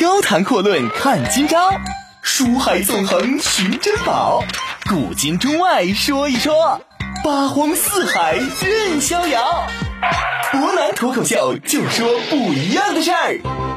高谈阔论看今朝，书海纵横寻珍宝，古今中外说一说，八荒四海任逍遥。博南脱口秀就说不一样的事儿。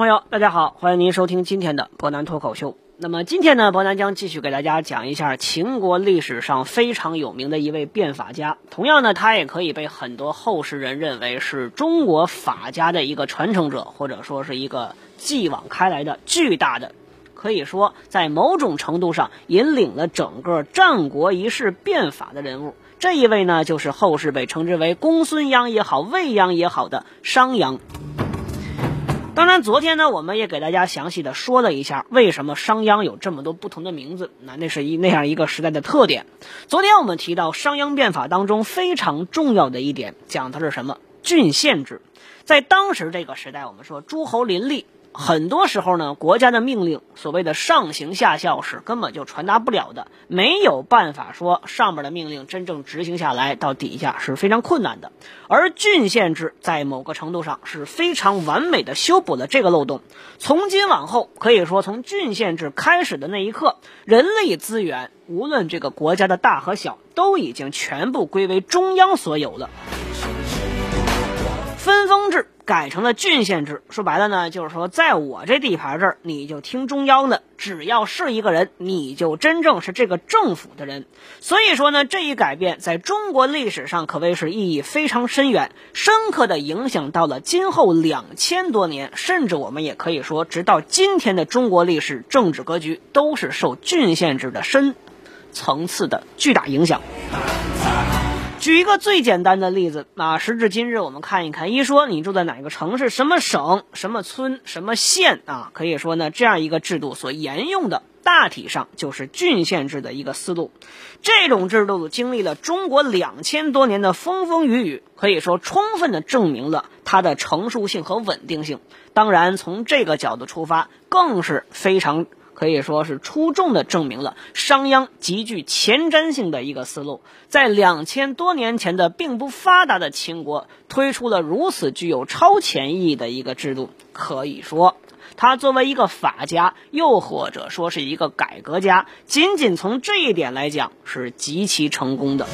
朋友，大家好，欢迎您收听今天的博南脱口秀。那么今天呢，博南将继续给大家讲一下秦国历史上非常有名的一位变法家。同样呢，他也可以被很多后世人认为是中国法家的一个传承者，或者说是一个继往开来的巨大的，可以说在某种程度上引领了整个战国一世变法的人物。这一位呢，就是后世被称之为公孙鞅也好，魏鞅也好的商鞅。当然，昨天呢，我们也给大家详细的说了一下为什么商鞅有这么多不同的名字。那那是一那样一个时代的特点。昨天我们提到商鞅变法当中非常重要的一点，讲的是什么？郡县制。在当时这个时代，我们说诸侯林立。很多时候呢，国家的命令，所谓的上行下效是根本就传达不了的，没有办法说上面的命令真正执行下来到底下是非常困难的。而郡县制在某个程度上是非常完美的修补了这个漏洞。从今往后，可以说从郡县制开始的那一刻，人力资源无论这个国家的大和小，都已经全部归为中央所有了。分封制改成了郡县制，说白了呢，就是说在我这地盘这儿，你就听中央的，只要是一个人，你就真正是这个政府的人。所以说呢，这一改变在中国历史上可谓是意义非常深远，深刻的影响到了今后两千多年，甚至我们也可以说，直到今天的中国历史政治格局都是受郡县制的深层次的巨大影响。举一个最简单的例子啊，时至今日，我们看一看，一说你住在哪个城市、什么省、什么村、什么县啊，可以说呢，这样一个制度所沿用的，大体上就是郡县制的一个思路。这种制度经历了中国两千多年的风风雨雨，可以说充分的证明了它的成熟性和稳定性。当然，从这个角度出发，更是非常。可以说是出众的证明了商鞅极具前瞻性的一个思路，在两千多年前的并不发达的秦国推出了如此具有超前意义的一个制度。可以说，他作为一个法家，又或者说是一个改革家，仅仅从这一点来讲是极其成功的。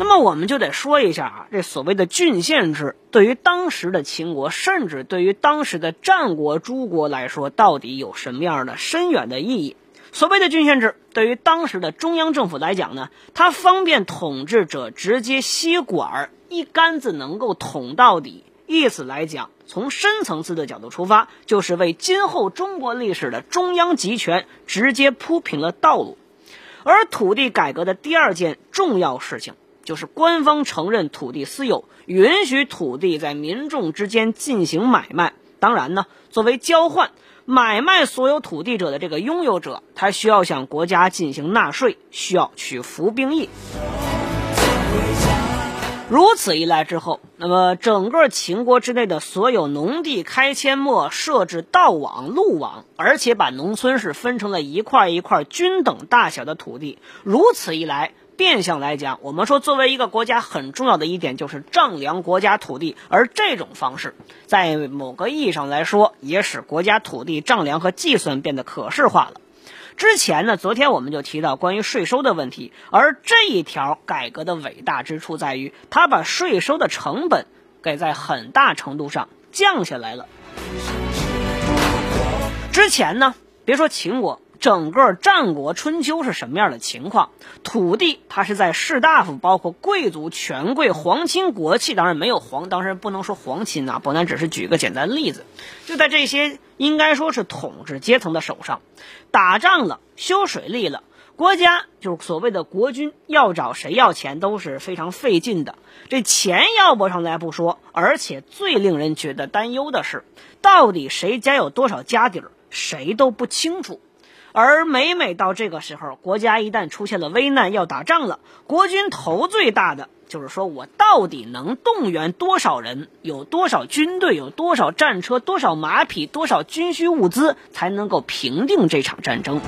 那么我们就得说一下啊，这所谓的郡县制对于当时的秦国，甚至对于当时的战国诸国来说，到底有什么样的深远的意义？所谓的郡县制对于当时的中央政府来讲呢，它方便统治者直接吸管一竿子能够捅到底。意思来讲，从深层次的角度出发，就是为今后中国历史的中央集权直接铺平了道路。而土地改革的第二件重要事情。就是官方承认土地私有，允许土地在民众之间进行买卖。当然呢，作为交换买卖所有土地者的这个拥有者，他需要向国家进行纳税，需要去服兵役。如此一来之后，那么整个秦国之内的所有农地开阡陌，设置道网、路网，而且把农村是分成了一块一块均等大小的土地。如此一来。变相来讲，我们说作为一个国家很重要的一点就是丈量国家土地，而这种方式在某个意义上来说，也使国家土地丈量和计算变得可视化了。之前呢，昨天我们就提到关于税收的问题，而这一条改革的伟大之处在于，它把税收的成本给在很大程度上降下来了。之前呢，别说秦国。整个战国春秋是什么样的情况？土地它是在士大夫、包括贵族、权贵、皇亲国戚，当然没有皇，当然不能说皇亲啊。伯南只是举个简单例子，就在这些应该说是统治阶层的手上，打仗了、修水利了，国家就是所谓的国君，要找谁要钱都是非常费劲的。这钱要不上来不说，而且最令人觉得担忧的是，到底谁家有多少家底儿，谁都不清楚。而每每到这个时候，国家一旦出现了危难要打仗了，国军头最大的就是说我到底能动员多少人，有多少军队，有多少战车，多少马匹，多少军需物资，才能够平定这场战争。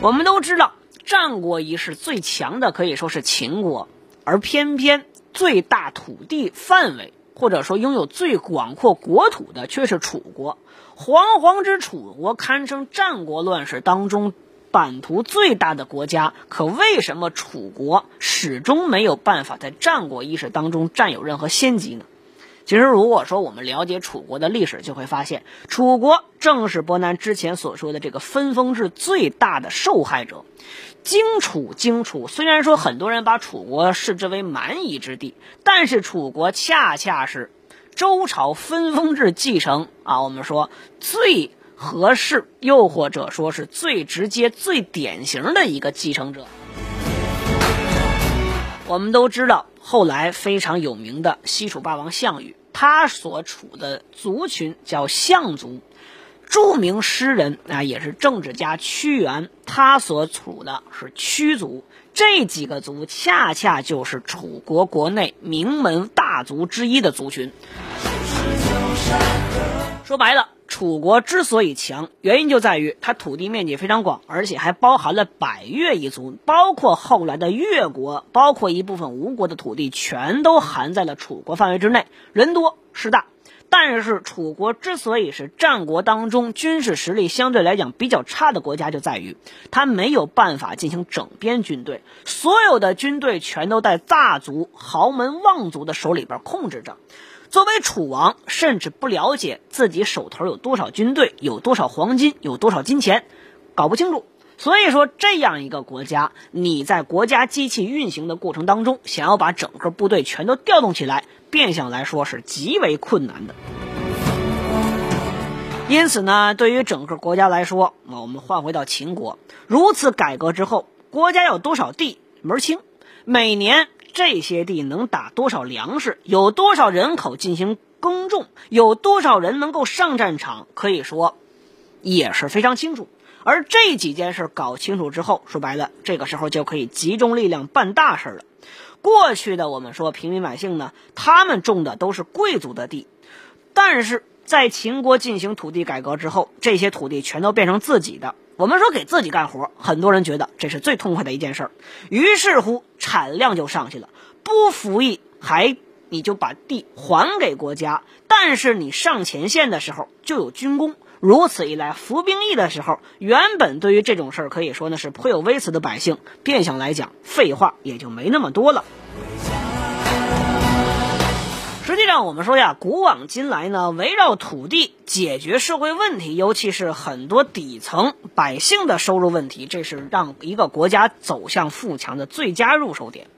我们都知道，战国一世最强的可以说是秦国，而偏偏最大土地范围，或者说拥有最广阔国土的却是楚国。煌煌之楚国堪称战国乱世当中版图最大的国家，可为什么楚国始终没有办法在战国意识当中占有任何先机呢？其实，如果说我们了解楚国的历史，就会发现，楚国正是伯南之前所说的这个分封制最大的受害者。荆楚，荆楚，虽然说很多人把楚国视之为蛮夷之地，但是楚国恰恰是周朝分封制继承啊，我们说最合适，又或者说是最直接、最典型的一个继承者。我们都知道，后来非常有名的西楚霸王项羽，他所处的族群叫项族。著名诗人啊，也是政治家屈原，他所处的是屈族。这几个族恰恰就是楚国国内名门大族之一的族群。说白了。楚国之所以强，原因就在于它土地面积非常广，而且还包含了百越一族，包括后来的越国，包括一部分吴国的土地，全都含在了楚国范围之内，人多势大。但是楚国之所以是战国当中军事实力相对来讲比较差的国家，就在于它没有办法进行整编军队，所有的军队全都在大族豪门望族的手里边控制着。作为楚王，甚至不了解自己手头有多少军队，有多少黄金，有多少金钱，搞不清楚。所以说，这样一个国家，你在国家机器运行的过程当中，想要把整个部队全都调动起来，变相来说是极为困难的。因此呢，对于整个国家来说，我们换回到秦国，如此改革之后，国家有多少地门清，每年。这些地能打多少粮食？有多少人口进行耕种？有多少人能够上战场？可以说也是非常清楚。而这几件事搞清楚之后，说白了，这个时候就可以集中力量办大事了。过去的我们说平民百姓呢，他们种的都是贵族的地，但是在秦国进行土地改革之后，这些土地全都变成自己的。我们说给自己干活，很多人觉得这是最痛快的一件事儿，于是乎产量就上去了。不服役还你就把地还给国家，但是你上前线的时候就有军功。如此一来，服兵役的时候，原本对于这种事儿可以说呢是颇有微词的百姓，变相来讲，废话也就没那么多了。实际上，我们说呀，古往今来呢，围绕土地解决社会问题，尤其是很多底层百姓的收入问题，这是让一个国家走向富强的最佳入手点。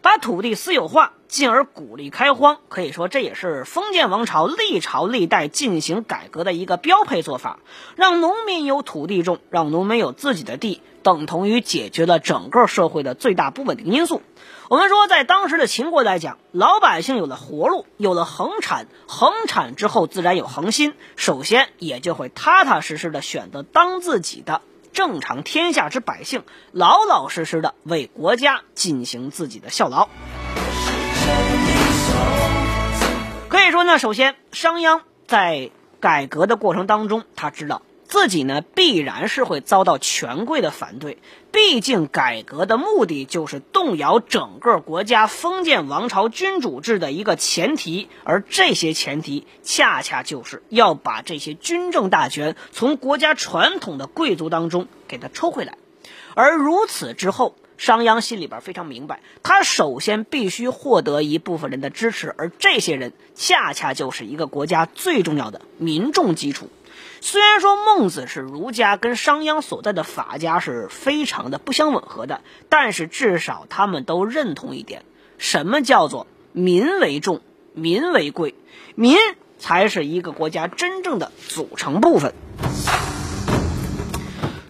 把土地私有化，进而鼓励开荒，可以说这也是封建王朝历朝历代进行改革的一个标配做法。让农民有土地种，让农民有自己的地，等同于解决了整个社会的最大不稳定因素。我们说，在当时的秦国来讲，老百姓有了活路，有了恒产，恒产之后自然有恒心，首先也就会踏踏实实的选择当自己的正常天下之百姓，老老实实的为国家进行自己的效劳。可以说呢，首先商鞅在改革的过程当中，他知道。自己呢，必然是会遭到权贵的反对。毕竟，改革的目的就是动摇整个国家封建王朝君主制的一个前提，而这些前提，恰恰就是要把这些军政大权从国家传统的贵族当中给他抽回来。而如此之后，商鞅心里边非常明白，他首先必须获得一部分人的支持，而这些人恰恰就是一个国家最重要的民众基础。虽然说孟子是儒家，跟商鞅所在的法家是非常的不相吻合的，但是至少他们都认同一点：什么叫做民为重、民为贵？民才是一个国家真正的组成部分。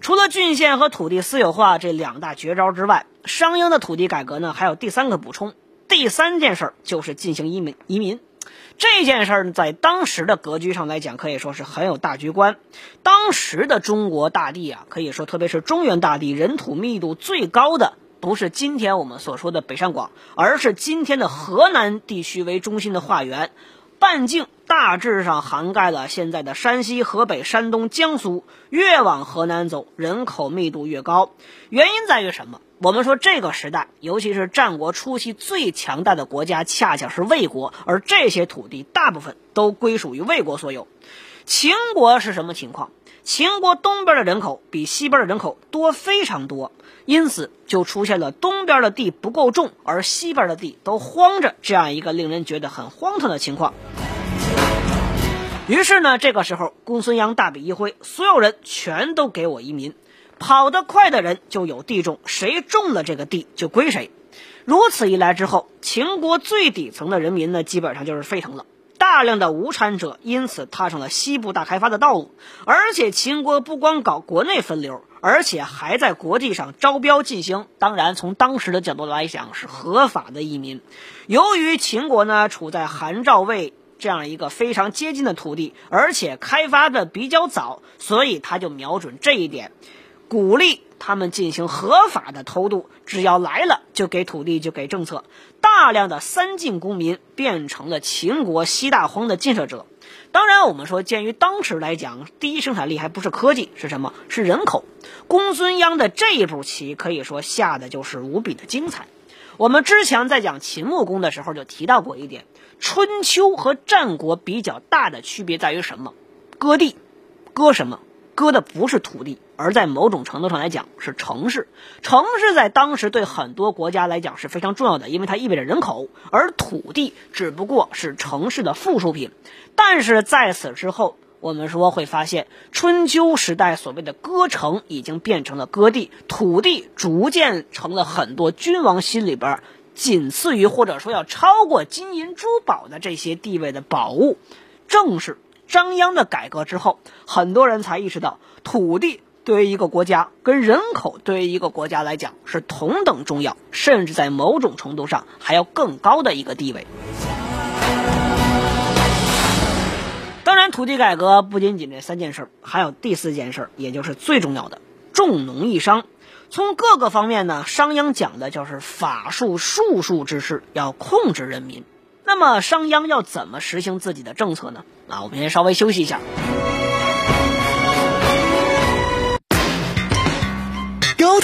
除了郡县和土地私有化这两大绝招之外，商鞅的土地改革呢还有第三个补充。第三件事就是进行移民移民。这件事儿在当时的格局上来讲，可以说是很有大局观。当时的中国大地啊，可以说特别是中原大地，人土密度最高的不是今天我们所说的北上广，而是今天的河南地区为中心的化缘。半径大致上涵盖了现在的山西、河北、山东、江苏。越往河南走，人口密度越高。原因在于什么？我们说这个时代，尤其是战国初期最强大的国家，恰恰是魏国，而这些土地大部分都归属于魏国所有。秦国是什么情况？秦国东边的人口比西边的人口多非常多，因此就出现了东边的地不够种，而西边的地都荒着这样一个令人觉得很荒唐的情况。于是呢，这个时候公孙鞅大笔一挥，所有人全都给我移民。跑得快的人就有地种，谁种了这个地就归谁。如此一来之后，秦国最底层的人民呢，基本上就是沸腾了。大量的无产者因此踏上了西部大开发的道路。而且秦国不光搞国内分流，而且还在国际上招标进行。当然，从当时的角度来讲，是合法的移民。由于秦国呢处在韩赵魏这样一个非常接近的土地，而且开发的比较早，所以他就瞄准这一点。鼓励他们进行合法的偷渡，只要来了就给土地，就给政策。大量的三晋公民变成了秦国西大荒的建设者。当然，我们说，鉴于当时来讲，第一生产力还不是科技，是什么？是人口。公孙鞅的这一步棋可以说下的就是无比的精彩。我们之前在讲秦穆公的时候就提到过一点：春秋和战国比较大的区别在于什么？割地，割什么？割的不是土地，而在某种程度上来讲是城市。城市在当时对很多国家来讲是非常重要的，因为它意味着人口，而土地只不过是城市的附属品。但是在此之后，我们说会发现，春秋时代所谓的割城已经变成了割地，土地逐渐成了很多君王心里边仅次于或者说要超过金银珠宝的这些地位的宝物。正是。张鞅的改革之后，很多人才意识到，土地对于一个国家跟人口对于一个国家来讲是同等重要，甚至在某种程度上还要更高的一个地位。当然，土地改革不仅仅这三件事，还有第四件事，也就是最重要的重农抑商。从各个方面呢，商鞅讲的就是法术术数之事，要控制人民。那么商鞅要怎么实行自己的政策呢？啊，我们先稍微休息一下。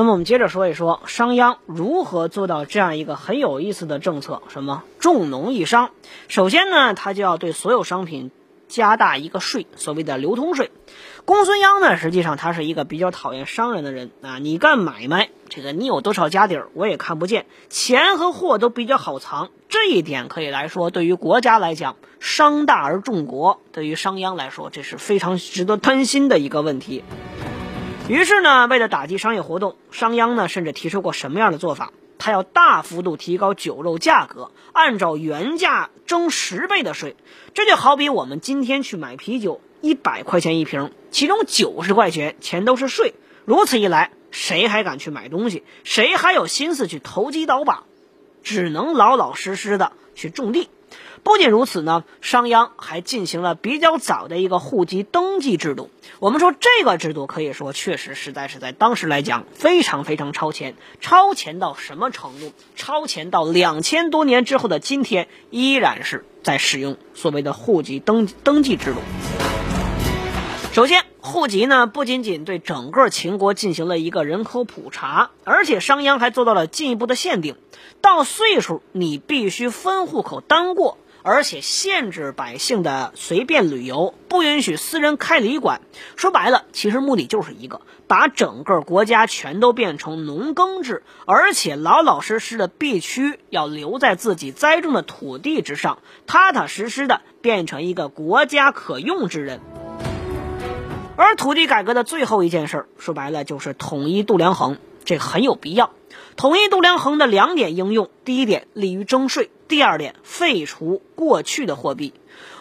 那么，我们接着说一说商鞅如何做到这样一个很有意思的政策，什么重农抑商。首先呢，他就要对所有商品加大一个税，所谓的流通税。公孙鞅呢，实际上他是一个比较讨厌商人的人啊。你干买卖，这个你有多少家底儿，我也看不见，钱和货都比较好藏。这一点可以来说，对于国家来讲，商大而重国，对于商鞅来说，这是非常值得担心的一个问题。于是呢，为了打击商业活动，商鞅呢甚至提出过什么样的做法？他要大幅度提高酒肉价格，按照原价征十倍的税。这就好比我们今天去买啤酒，一百块钱一瓶，其中九十块钱钱都是税。如此一来，谁还敢去买东西？谁还有心思去投机倒把？只能老老实实的去种地。不仅如此呢，商鞅还进行了比较早的一个户籍登记制度。我们说这个制度可以说确实实在是在当时来讲非常非常超前，超前到什么程度？超前到两千多年之后的今天，依然是在使用所谓的户籍登登记制度。首先，户籍呢不仅仅对整个秦国进行了一个人口普查，而且商鞅还做到了进一步的限定：到岁数你必须分户口单过，而且限制百姓的随便旅游，不允许私人开旅馆。说白了，其实目的就是一个，把整个国家全都变成农耕制，而且老老实实的必须要留在自己栽种的土地之上，踏踏实实的变成一个国家可用之人。而土地改革的最后一件事儿，说白了就是统一度量衡，这很有必要。统一度量衡的两点应用：第一点，利于征税；第二点，废除过去的货币。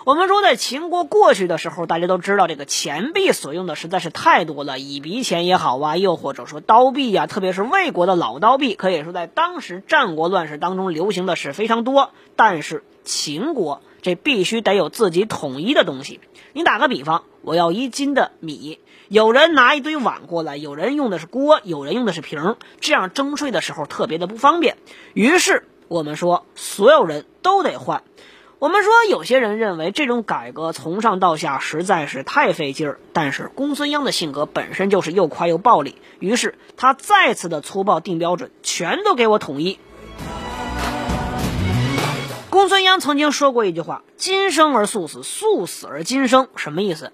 我们说，在秦国过去的时候，大家都知道这个钱币所用的实在是太多了，以鼻钱也好啊，又或者说刀币呀，特别是魏国的老刀币，可以说在当时战国乱世当中流行的是非常多。但是秦国这必须得有自己统一的东西。你打个比方，我要一斤的米。有人拿一堆碗过来，有人用的是锅，有人用的是瓶，这样征税的时候特别的不方便。于是我们说，所有人都得换。我们说，有些人认为这种改革从上到下实在是太费劲儿，但是公孙鞅的性格本身就是又快又暴力，于是他再次的粗暴定标准，全都给我统一。公孙鞅曾经说过一句话：“今生而速死，速死而今生。”什么意思？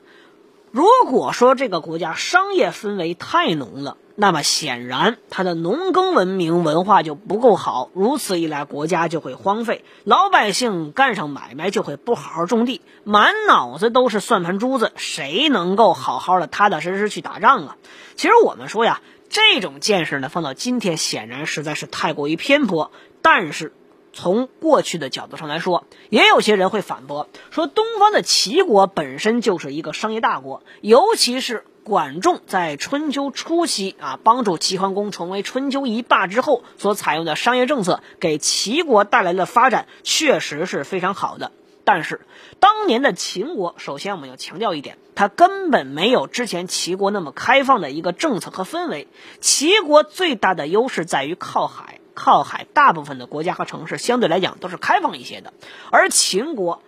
如果说这个国家商业氛围太浓了，那么显然它的农耕文明文化就不够好。如此一来，国家就会荒废，老百姓干上买卖就会不好好种地，满脑子都是算盘珠子，谁能够好好的踏踏实实去打仗啊？其实我们说呀，这种见识呢，放到今天显然实在是太过于偏颇，但是。从过去的角度上来说，也有些人会反驳说，东方的齐国本身就是一个商业大国，尤其是管仲在春秋初期啊，帮助齐桓公成为春秋一霸之后所采用的商业政策，给齐国带来的发展确实是非常好的。但是，当年的秦国，首先我们要强调一点，它根本没有之前齐国那么开放的一个政策和氛围。齐国最大的优势在于靠海。靠海，大部分的国家和城市相对来讲都是开放一些的，而秦国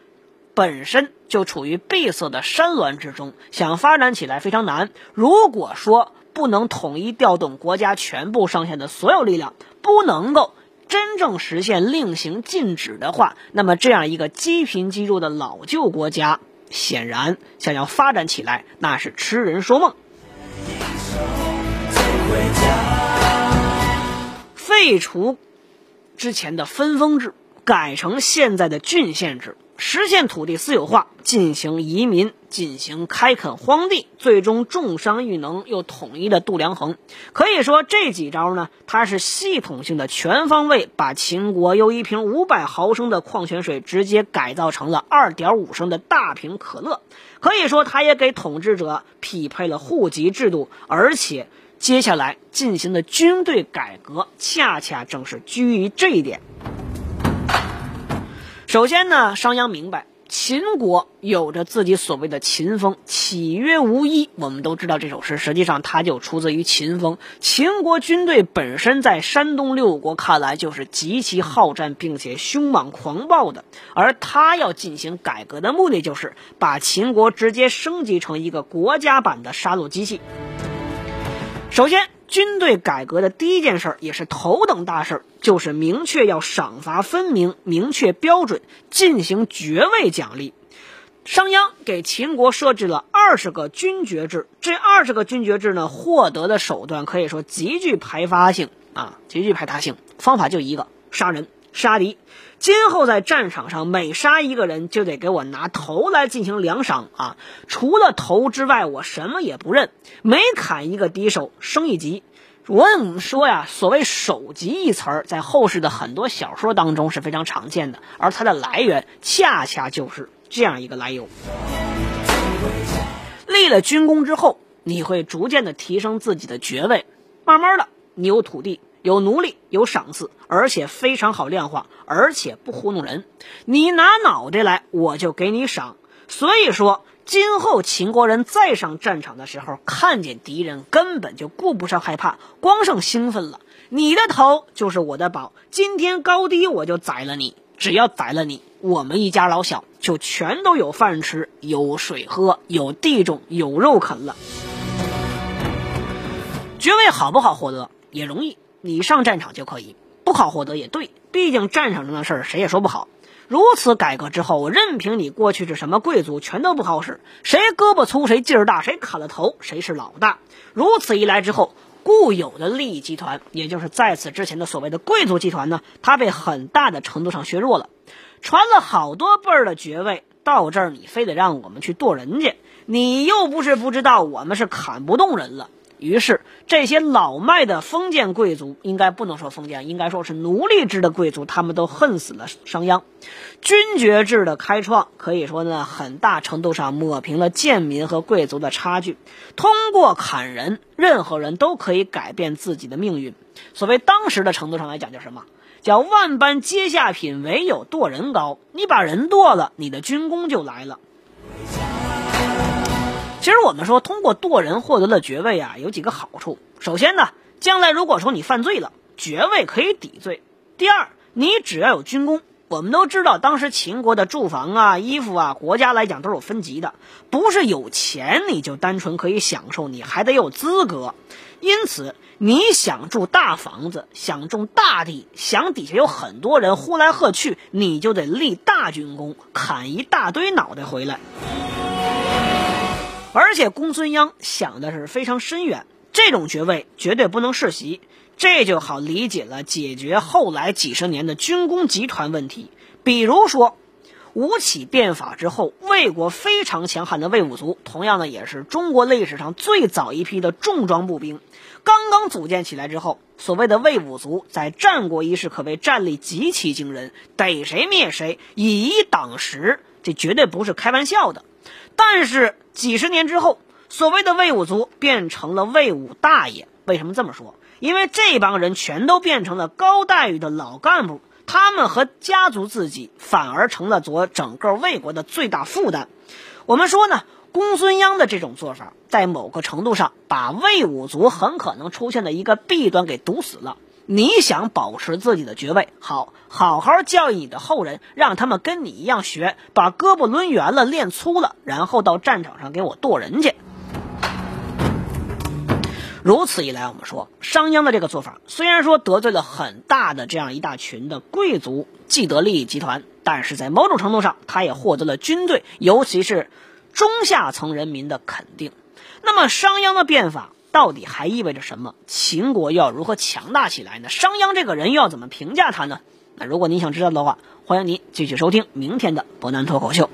本身就处于闭塞的山峦之中，想发展起来非常难。如果说不能统一调动国家全部上下的所有力量，不能够真正实现令行禁止的话，那么这样一个积贫积弱的老旧国家，显然想要发展起来，那是痴人说梦。废除之前的分封制，改成现在的郡县制，实现土地私有化，进行移民，进行开垦荒地，最终重商育农，又统一的度量衡。可以说这几招呢，它是系统性的、全方位，把秦国由一瓶五百毫升的矿泉水直接改造成了二点五升的大瓶可乐。可以说，它也给统治者匹配了户籍制度，而且。接下来进行的军队改革，恰恰正是基于这一点。首先呢，商鞅明白秦国有着自己所谓的秦风，岂曰无衣？我们都知道这首诗，实际上它就出自于秦风。秦国军队本身在山东六国看来就是极其好战，并且凶猛狂暴的，而他要进行改革的目的，就是把秦国直接升级成一个国家版的杀戮机器。首先，军队改革的第一件事儿，也是头等大事儿，就是明确要赏罚分明，明确标准，进行爵位奖励。商鞅给秦国设置了二十个军爵制，这二十个军爵制呢，获得的手段可以说极具排发性啊，极具排他性，方法就一个：杀人。杀敌，今后在战场上每杀一个人就得给我拿头来进行量赏啊！除了头之外，我什么也不认。每砍一个敌手，升一级。我们说呀，所谓“首级”一词儿，在后世的很多小说当中是非常常见的，而它的来源恰恰就是这样一个来由。立了军功之后，你会逐渐的提升自己的爵位，慢慢的，你有土地。有奴隶，有赏赐，而且非常好量化，而且不糊弄人。你拿脑袋来，我就给你赏。所以说，今后秦国人再上战场的时候，看见敌人根本就顾不上害怕，光剩兴奋了。你的头就是我的宝，今天高低我就宰了你。只要宰了你，我们一家老小就全都有饭吃，有水喝，有地种，有肉啃了。爵位好不好获得，也容易。你上战场就可以，不好获得也对，毕竟战场上的事儿谁也说不好。如此改革之后，任凭你过去是什么贵族，全都不好使，谁胳膊粗，谁劲儿大，谁砍了头，谁是老大。如此一来之后，固有的利益集团，也就是在此之前的所谓的贵族集团呢，它被很大的程度上削弱了。传了好多辈儿的爵位，到这儿你非得让我们去剁人家，你又不是不知道我们是砍不动人了。于是，这些老迈的封建贵族，应该不能说封建，应该说是奴隶制的贵族，他们都恨死了商鞅。军爵制的开创，可以说呢，很大程度上抹平了贱民和贵族的差距。通过砍人，任何人都可以改变自己的命运。所谓当时的程度上来讲，叫什么？叫万般皆下品，唯有剁人高。你把人剁了，你的军功就来了。其实我们说，通过剁人获得了爵位啊，有几个好处。首先呢，将来如果说你犯罪了，爵位可以抵罪；第二，你只要有军功。我们都知道，当时秦国的住房啊、衣服啊，国家来讲都是有分级的，不是有钱你就单纯可以享受，你还得有资格。因此，你想住大房子，想种大地，想底下有很多人呼来喝去，你就得立大军功，砍一大堆脑袋回来。而且公孙鞅想的是非常深远，这种爵位绝对不能世袭，这就好理解了解决后来几十年的军工集团问题。比如说，吴起变法之后，魏国非常强悍的魏武卒，同样呢也是中国历史上最早一批的重装步兵，刚刚组建起来之后，所谓的魏武卒在战国一世可谓战力极其惊人，逮谁灭谁，以一挡十，这绝对不是开玩笑的。但是。几十年之后，所谓的魏武族变成了魏武大爷。为什么这么说？因为这帮人全都变成了高待遇的老干部，他们和家族自己反而成了左整个魏国的最大负担。我们说呢，公孙鞅的这种做法，在某个程度上把魏武族很可能出现的一个弊端给堵死了。你想保持自己的爵位，好好好教育你的后人，让他们跟你一样学，把胳膊抡圆了，练粗了，然后到战场上给我剁人去。如此一来，我们说商鞅的这个做法，虽然说得罪了很大的这样一大群的贵族既得利益集团，但是在某种程度上，他也获得了军队，尤其是中下层人民的肯定。那么商鞅的变法。到底还意味着什么？秦国要如何强大起来呢？商鞅这个人又要怎么评价他呢？那如果您想知道的话，欢迎您继续收听明天的博南脱口秀。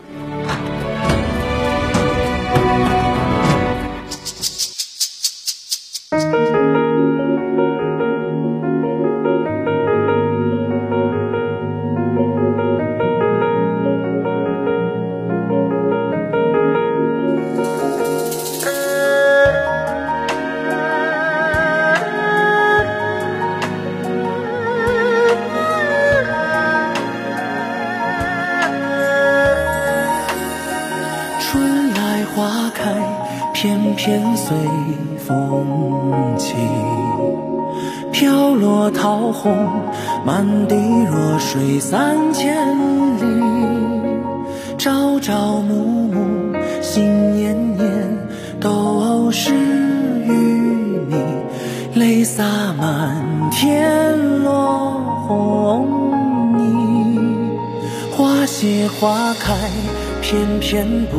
片随风起，飘落桃红，满地弱水三千里。朝朝暮暮，心念念，都是与你。泪洒满天落红泥，花谢花开，偏偏不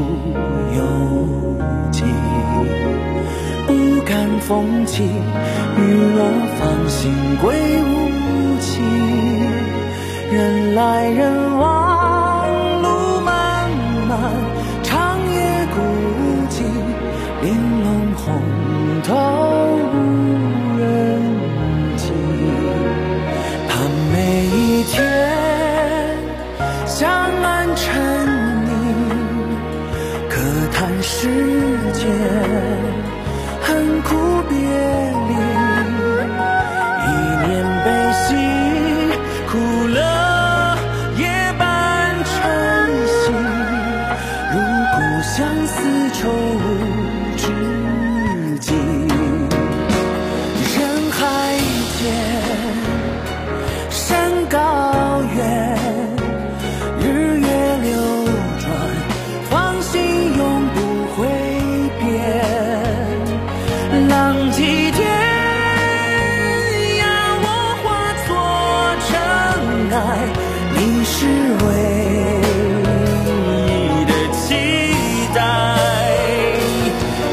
风起，雨落芳心归无期。人来人往，路漫漫，长夜孤寂，玲珑红透无人迹。盼每一天相安沉溺，可叹世间。苦别离，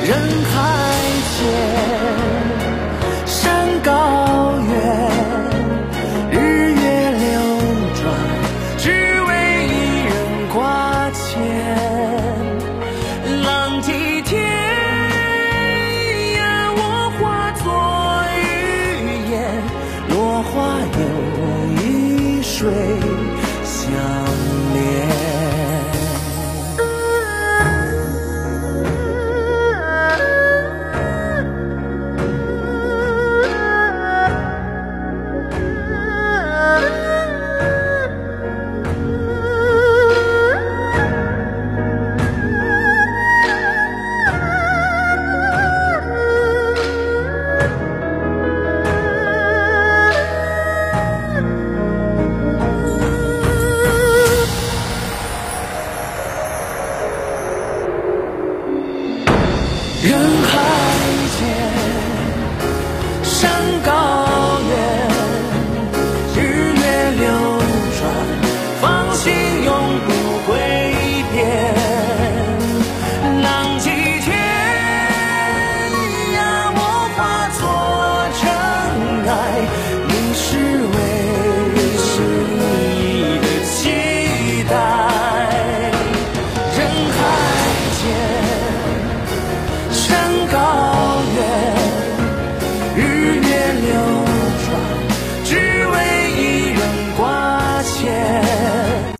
人海